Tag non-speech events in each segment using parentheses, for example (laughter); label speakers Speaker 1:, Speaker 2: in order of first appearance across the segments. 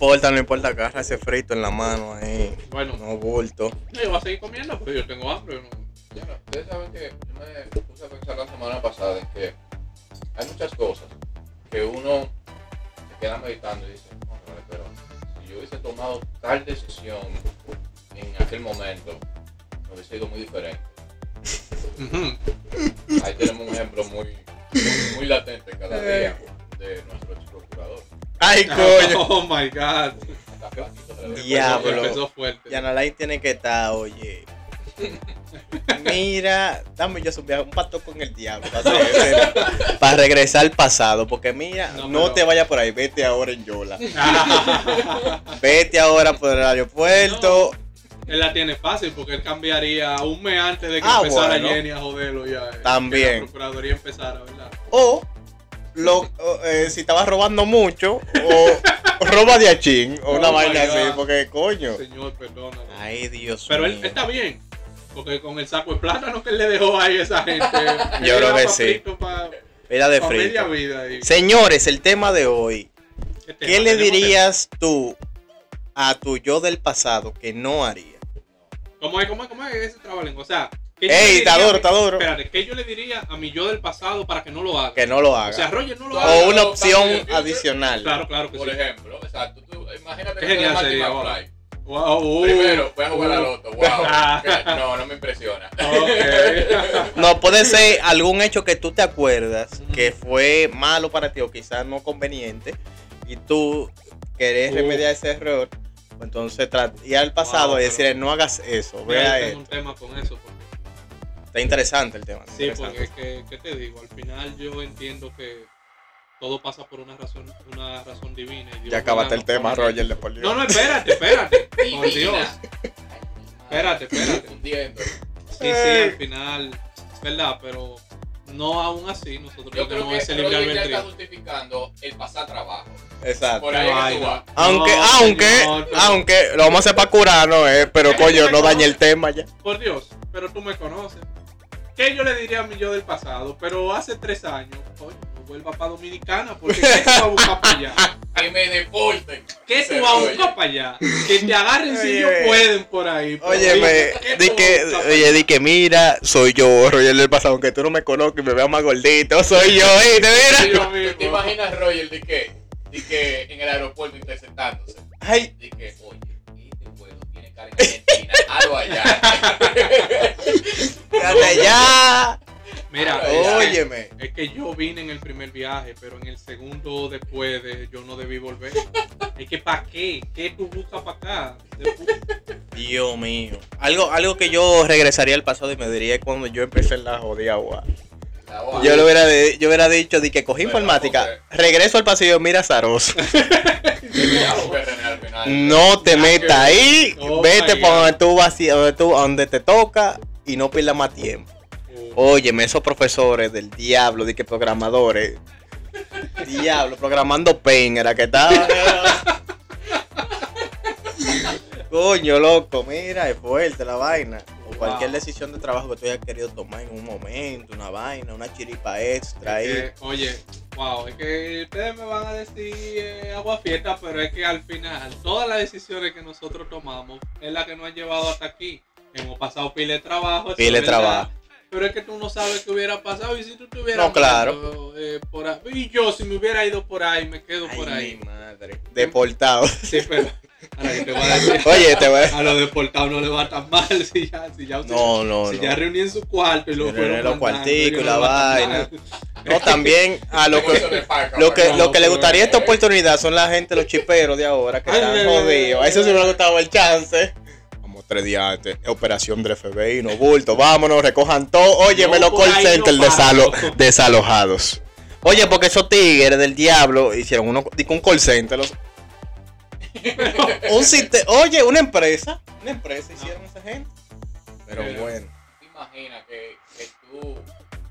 Speaker 1: importa, no importa, agarra ese frito en la mano ahí.
Speaker 2: Bueno,
Speaker 1: No bulto.
Speaker 2: no, yo voy a seguir comiendo porque yo tengo hambre. no-
Speaker 3: ustedes saben que yo me puse a pensar la semana pasada en que hay muchas cosas que uno se queda meditando y dice, "Cónchale, pero si yo hubiese tomado tal decisión en aquel momento, me hubiese sido muy diferente. Ahí tenemos un ejemplo muy, muy, muy latente cada día
Speaker 1: Ay, (laughs) coño.
Speaker 2: Oh my god.
Speaker 1: Diablo.
Speaker 2: Empezó fuerte.
Speaker 1: Tiene que estar, oye. Mira, dame yo viaje, un pacto con el diablo para, hacer- para regresar al pasado. Porque mira,
Speaker 2: No,
Speaker 1: te vayas por ahí, vete ahora en Yola. (laughs) Vete ahora por el aeropuerto.
Speaker 2: Él la tiene fácil porque él cambiaría un mes antes de que
Speaker 1: Ah,
Speaker 2: empezara
Speaker 1: bueno.
Speaker 2: Jenny a joderlo ya. eh,
Speaker 1: También.
Speaker 2: Que la Procuraduría empezara, ¿verdad?
Speaker 1: O, lo, eh, si estabas robando mucho, o roba de achín, o una
Speaker 2: Oh
Speaker 1: vaina así, porque coño.
Speaker 2: Señor, perdónalo.
Speaker 1: Ay, Dios
Speaker 2: Pero
Speaker 1: mío.
Speaker 2: él está bien. Porque con el saco de plátano que él le dejó ahí a esa gente. (laughs)
Speaker 1: Yo creo que sí. Era de
Speaker 2: media
Speaker 1: frito.
Speaker 2: vida. Y,
Speaker 1: Señores, el tema de hoy. ¿Qué le dirías tú a tu yo del pasado que no haría?
Speaker 2: ¿Cómo es? ¿Cómo es? ¿Cómo es ese trabalengua? O sea. ¿Qué yo
Speaker 1: Ey, está duro, está duro.
Speaker 2: Espérate, ¿qué yo le diría a mi yo del pasado para que no lo haga?
Speaker 1: Que no lo
Speaker 2: O sea,
Speaker 1: haga.
Speaker 2: Roger no lo
Speaker 3: O
Speaker 2: haga.
Speaker 1: O una opción adicional.
Speaker 2: Claro, claro que
Speaker 3: Por
Speaker 2: sí.
Speaker 3: ejemplo, exacto, tú, imagínate
Speaker 2: Qué
Speaker 3: que tú Marty
Speaker 2: sería. Wow, uh,
Speaker 3: Primero, voy a jugar a
Speaker 2: uh,
Speaker 3: loto, wow.
Speaker 2: Ah. (laughs)
Speaker 3: Que- No, no me impresiona.
Speaker 2: Ok. (laughs)
Speaker 1: No, puede ser algún hecho que tú te acuerdas que fue malo para ti o quizás no conveniente y tú querés
Speaker 2: Uh.
Speaker 1: remediar ese error. pues Entonces, ir al pasado
Speaker 2: Wow,
Speaker 1: y decirle, no hagas eso, vea
Speaker 2: yo tengo un
Speaker 1: esto.
Speaker 2: tema con eso. porque-
Speaker 1: Está interesante el tema.
Speaker 2: Sí, porque, ¿qué, qué te digo? Al final yo entiendo que todo pasa por una razón, una razón divina. y Dios,
Speaker 1: Ya acabaste el tema, Roger, de por Dios.
Speaker 2: No, no, espérate, espérate. (laughs) por. Dios. Espérate, espérate.
Speaker 3: Hundiendo.
Speaker 2: Sí, sí, al final, ¿verdad? Pero no aún así, nosotros
Speaker 3: Yo creo
Speaker 2: tenemos
Speaker 3: que
Speaker 2: ese libre
Speaker 3: ya está
Speaker 2: albedrío.
Speaker 3: justificando el pasar trabajo.
Speaker 1: Exacto.
Speaker 3: Por ahí
Speaker 2: Ay,
Speaker 3: que
Speaker 2: no.
Speaker 1: Aunque,
Speaker 2: No,
Speaker 1: aunque,
Speaker 2: señor, pero-
Speaker 1: aunque, lo vamos a hacer para curar, ¿no? Eh, pero
Speaker 2: Es que
Speaker 1: coño, no dañe el tema ya.
Speaker 2: Por Dios, pero tú me conoces. ¿Qué yo le diría a mi yo del pasado? Pero hace tres años, coño, no vuelva para Dominicana, porque ¿qué tú vas a buscar para allá? (laughs)
Speaker 3: Que me deporten.
Speaker 2: ¿Qué
Speaker 3: Se
Speaker 2: tú vas a buscar para allá? Que te agarren si ellos pueden por ahí. por
Speaker 1: Óyeme,
Speaker 2: ahí. ¿Qué
Speaker 1: di que, oye, di que mira, soy yo, Roger del pasado, aunque tú no me conozcas y me veas más gordito, soy yo, ¿eh? ¿Te mira?
Speaker 2: Yo
Speaker 3: ¿Tú te imaginas Roger de que, de que en el aeropuerto interceptándose?
Speaker 1: Ay,
Speaker 3: De que, oye, este vuelo tiene cara en Argentina, (laughs) algo allá. (laughs)
Speaker 1: quédate ya.
Speaker 2: Mira,
Speaker 3: Ay,
Speaker 2: es que-
Speaker 1: Óyeme.
Speaker 2: Es que yo vine en el primer viaje, pero en el segundo después de yo no debí volver. Es que ¿para qué? ¿Qué tú buscas para acá?
Speaker 1: Dios mío. Algo, algo que yo regresaría al pasado y me diría cuando yo empecé en la jodida agua. Yo, lo hubiera, de- yo hubiera dicho de que cogí
Speaker 3: Pero,
Speaker 1: informática, regreso al pasillo, mira (laughs)
Speaker 3: final.
Speaker 1: No te metas ahí,
Speaker 2: Oh
Speaker 1: vete
Speaker 2: God.
Speaker 1: donde tú vas, y- donde, tú, donde te toca y no pierdas más tiempo. Óyeme, esos profesores del diablo, de que programadores. diablo, programando Paint era que estaba. Coño, loco, mira, es fuerte la vaina. O cualquier decisión de trabajo que tú hayas querido tomar en un momento, una vaina, una chiripa extra ahí.
Speaker 2: Es que, oye, wow, es que ustedes me van a decir eh, agua fiesta, pero es que al final todas las decisiones que nosotros tomamos es la que nos han llevado hasta aquí. Hemos pasado pile de trabajo.
Speaker 1: Pile de trabajo.
Speaker 2: Pero es que tú no sabes qué hubiera pasado y si tú te hubieras
Speaker 1: No, claro.
Speaker 2: muerto, eh, por ahí, y yo si me hubiera ido por ahí, me quedo
Speaker 1: Ay,
Speaker 2: por ahí.
Speaker 1: mi madre. Deportado.
Speaker 2: Sí, pero ahora que te voy a decir. (laughs)
Speaker 1: Oye, te voy a
Speaker 2: A los deportados no le va tan mal (laughs) si ya, si ya, usted-
Speaker 1: No, no,
Speaker 2: si
Speaker 1: no.
Speaker 2: ya reuní en su cuarto y lo fueron
Speaker 1: los cuarticos y la vaina. No, también a lo que lo que, lo que le gustaría esta oportunidad son la gente, los chiperos de ahora que están jodidos. A eso sí me
Speaker 2: ay.
Speaker 1: gustaba el chance. Tres días antes. Operación del FBI, no bulto. Vámonos, recojan todo. Óyeme,
Speaker 2: Yo
Speaker 1: los
Speaker 2: por
Speaker 1: call
Speaker 2: no
Speaker 1: center
Speaker 2: paro.
Speaker 1: desalo- (laughs) desalojados. Oye, porque esos tigres del diablo hicieron uno, un call center. los- (laughs) un Oye, una empresa. Una empresa hicieron esa gente. Pero
Speaker 2: Pero-
Speaker 1: bueno.
Speaker 3: ¿Te imaginas que, que tú,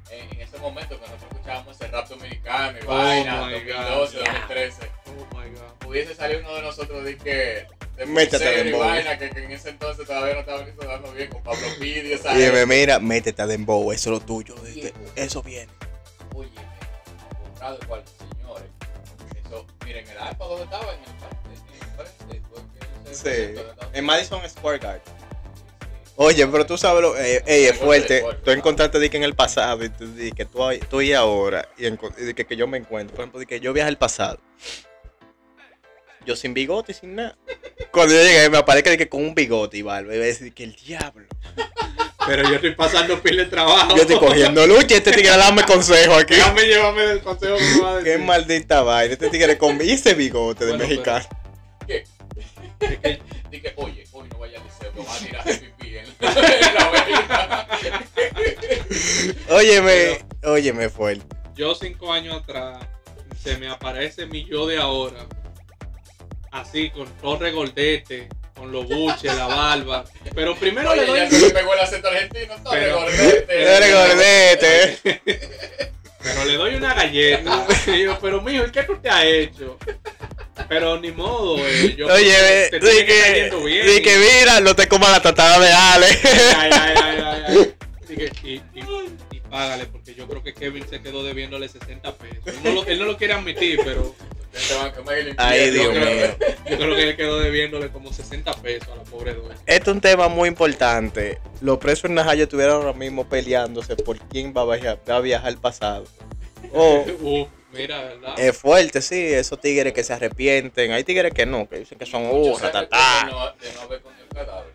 Speaker 3: en, en ese momento que nosotros escuchábamos ese rap dominicano y
Speaker 2: Oh
Speaker 3: vaina,
Speaker 2: my
Speaker 3: 2012,
Speaker 1: God.
Speaker 3: 2013,
Speaker 2: Oh my god.
Speaker 3: pudiese salir uno de nosotros de que
Speaker 1: Métete de bobo.
Speaker 3: vaina que, que en ese entonces todavía no estaba bien con Pablo Pidi, esa
Speaker 1: Y me mira, métete a Dembow, eso es lo tuyo. de que Eso viene.
Speaker 3: Oye, comprado cual señores, So, miren, el iPad donde estaba en el parque.
Speaker 1: Sí, en Madison Square Garden. Oye, pero tú sabes lo. Eh, ey, es
Speaker 3: Fuerte.
Speaker 1: Tú encontraste que en el pasado y tú que tú, tú y ahora. Y, di que, que yo me encuentro. Por ejemplo, que yo viaje al pasado. Yo sin bigote y sin nada. Cuando yo llegué, me aparezca di que con un bigote y barba. Y voy a decir que el diablo.
Speaker 2: Pero yo estoy pasando pila de trabajo.
Speaker 1: Yo estoy cogiendo lucha este tigre dame consejo aquí.
Speaker 2: Déjame llevarme del consejo que me va a decir.
Speaker 1: Qué maldita vaina. Este tigre con ese bigote de
Speaker 2: Bueno,
Speaker 1: mexicano.
Speaker 3: ¿Qué? (laughs)
Speaker 2: Es que
Speaker 3: Dije, oye, hoy no vaya al liceo, me va a tirar de pipí en en la. (laughs)
Speaker 1: Óyeme, óyeme fuerte.
Speaker 2: yo cinco años atrás se me aparece mi yo de ahora. Así, con torre gordete, con los buches, la barba. Pero primero
Speaker 3: Oye,
Speaker 2: le doy.
Speaker 3: ya se me pegó el acento argentino, todo
Speaker 2: Pero-
Speaker 3: regordete. (laughs)
Speaker 2: Pero le doy una galleta. Y yo, pero mijo, ¿y qué tú te has hecho? Pero ni modo, eh, yo
Speaker 1: Oye,
Speaker 2: te
Speaker 1: di
Speaker 2: que
Speaker 1: que,
Speaker 2: yendo bien.
Speaker 1: di que mira, no te comas la tatada de Ale.
Speaker 2: Ay, ay, ay, ay, ay. Así que, y, y- y págale, porque yo creo que Kevin se quedó debiéndole 60 pesos. Él no lo, él no lo quiere admitir, pero
Speaker 3: Te van a quemar el
Speaker 1: Ay. Dios mío. (laughs)
Speaker 2: yo creo que él quedó debiéndole como 60 pesos a la pobre.
Speaker 1: Este es un tema muy importante. Los presos en Najayo estuvieron ahora mismo peleándose por quién va a viajar, va a viajar al pasado. (laughs) O
Speaker 2: Uf, mira, ¿verdad?
Speaker 1: es fuerte, sí, esos tigres que se arrepienten. Hay tigres que no, que dicen que son uh, ratatá.
Speaker 3: de no, de no haber comido el cadáver.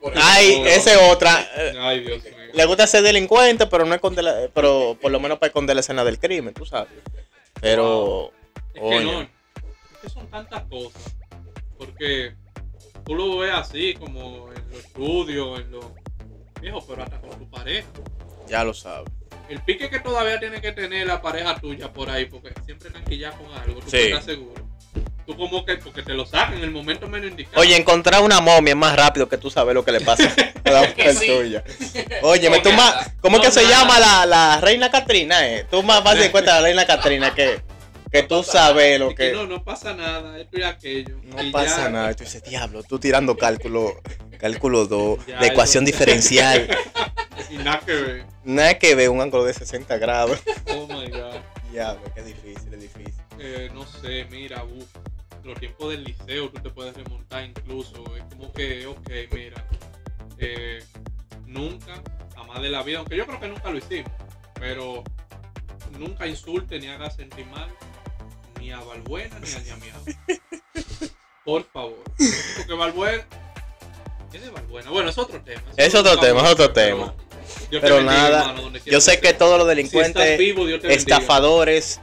Speaker 3: Por eso
Speaker 1: Ay,
Speaker 3: no-
Speaker 1: esa es otra. Eh,
Speaker 2: Ay, Dios mío.
Speaker 1: Le gusta ser delincuente, pero no esconder la- pero por lo menos para esconder la escena del crimen, tú sabes. Pero,
Speaker 2: Es que no, es que son tantas cosas. Porque tú lo ves así, como en los estudios, en los. Viejo, pero hasta con tu pareja.
Speaker 1: ya lo sabes.
Speaker 2: El pique que todavía tiene que tener la pareja tuya por ahí, porque siempre están quillando con algo, tú
Speaker 1: Sí.
Speaker 2: estás seguro. Tú como que, porque te lo sacan en el momento menos indicado.
Speaker 1: Oye, encontrar una momia es más rápido que tú sabes lo que le pasa (laughs) a la mujer
Speaker 3: Sí.
Speaker 1: tuya. (laughs) Oye, tú
Speaker 3: Momiada.
Speaker 1: más, ¿cómo es que
Speaker 2: No,
Speaker 1: se
Speaker 2: nada.
Speaker 1: llama la, la reina Catrina? Eh? Tú más vas (laughs) de cuenta la reina Catrina que, que tú sabes lo
Speaker 2: que
Speaker 1: que...
Speaker 2: no, no pasa nada, esto y aquello.
Speaker 1: No
Speaker 2: Y
Speaker 1: pasa
Speaker 2: ya,
Speaker 1: nada. Tú dices, diablo, tú tirando cálculo, (laughs) cálculo 2,
Speaker 2: Ya,
Speaker 1: la ecuación diferencial. (laughs)
Speaker 2: Y nada que ver.
Speaker 1: Nada que ver un ángulo de 60 grados.
Speaker 2: Oh my god.
Speaker 1: Diablo, qué difícil, es difícil.
Speaker 2: Eh, no sé, mira, uf, los tiempos del liceo tú te puedes remontar incluso. Es como que, ok, mira, eh, nunca, jamás de la vida, aunque yo creo que nunca lo hicimos, pero nunca insulte ni haga sentir mal ni a Balbuena ni a Ñamiao. Por favor. Porque Balbuena. ¿Qué es de Balbuena? Bueno, es otro tema.
Speaker 1: Es otro tema, es otro tema. Pero
Speaker 2: bendiga,
Speaker 1: nada, Yo sé que todos los delincuentes...
Speaker 2: vivo,
Speaker 1: estafadores,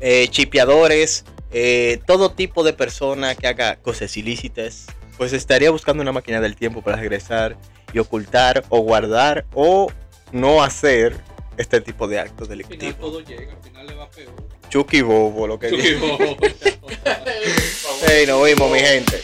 Speaker 1: eh, chipeadores, eh, todo tipo de persona que haga cosas ilícitas, pues estaría buscando una máquina del tiempo para regresar y ocultar o guardar o no hacer este tipo de actos
Speaker 2: Al final
Speaker 1: delictivos.
Speaker 2: todo llega, al final le va peor.
Speaker 1: Chucky Bobo, lo que
Speaker 2: que vos-
Speaker 1: Hey, nos vimos, mi gente.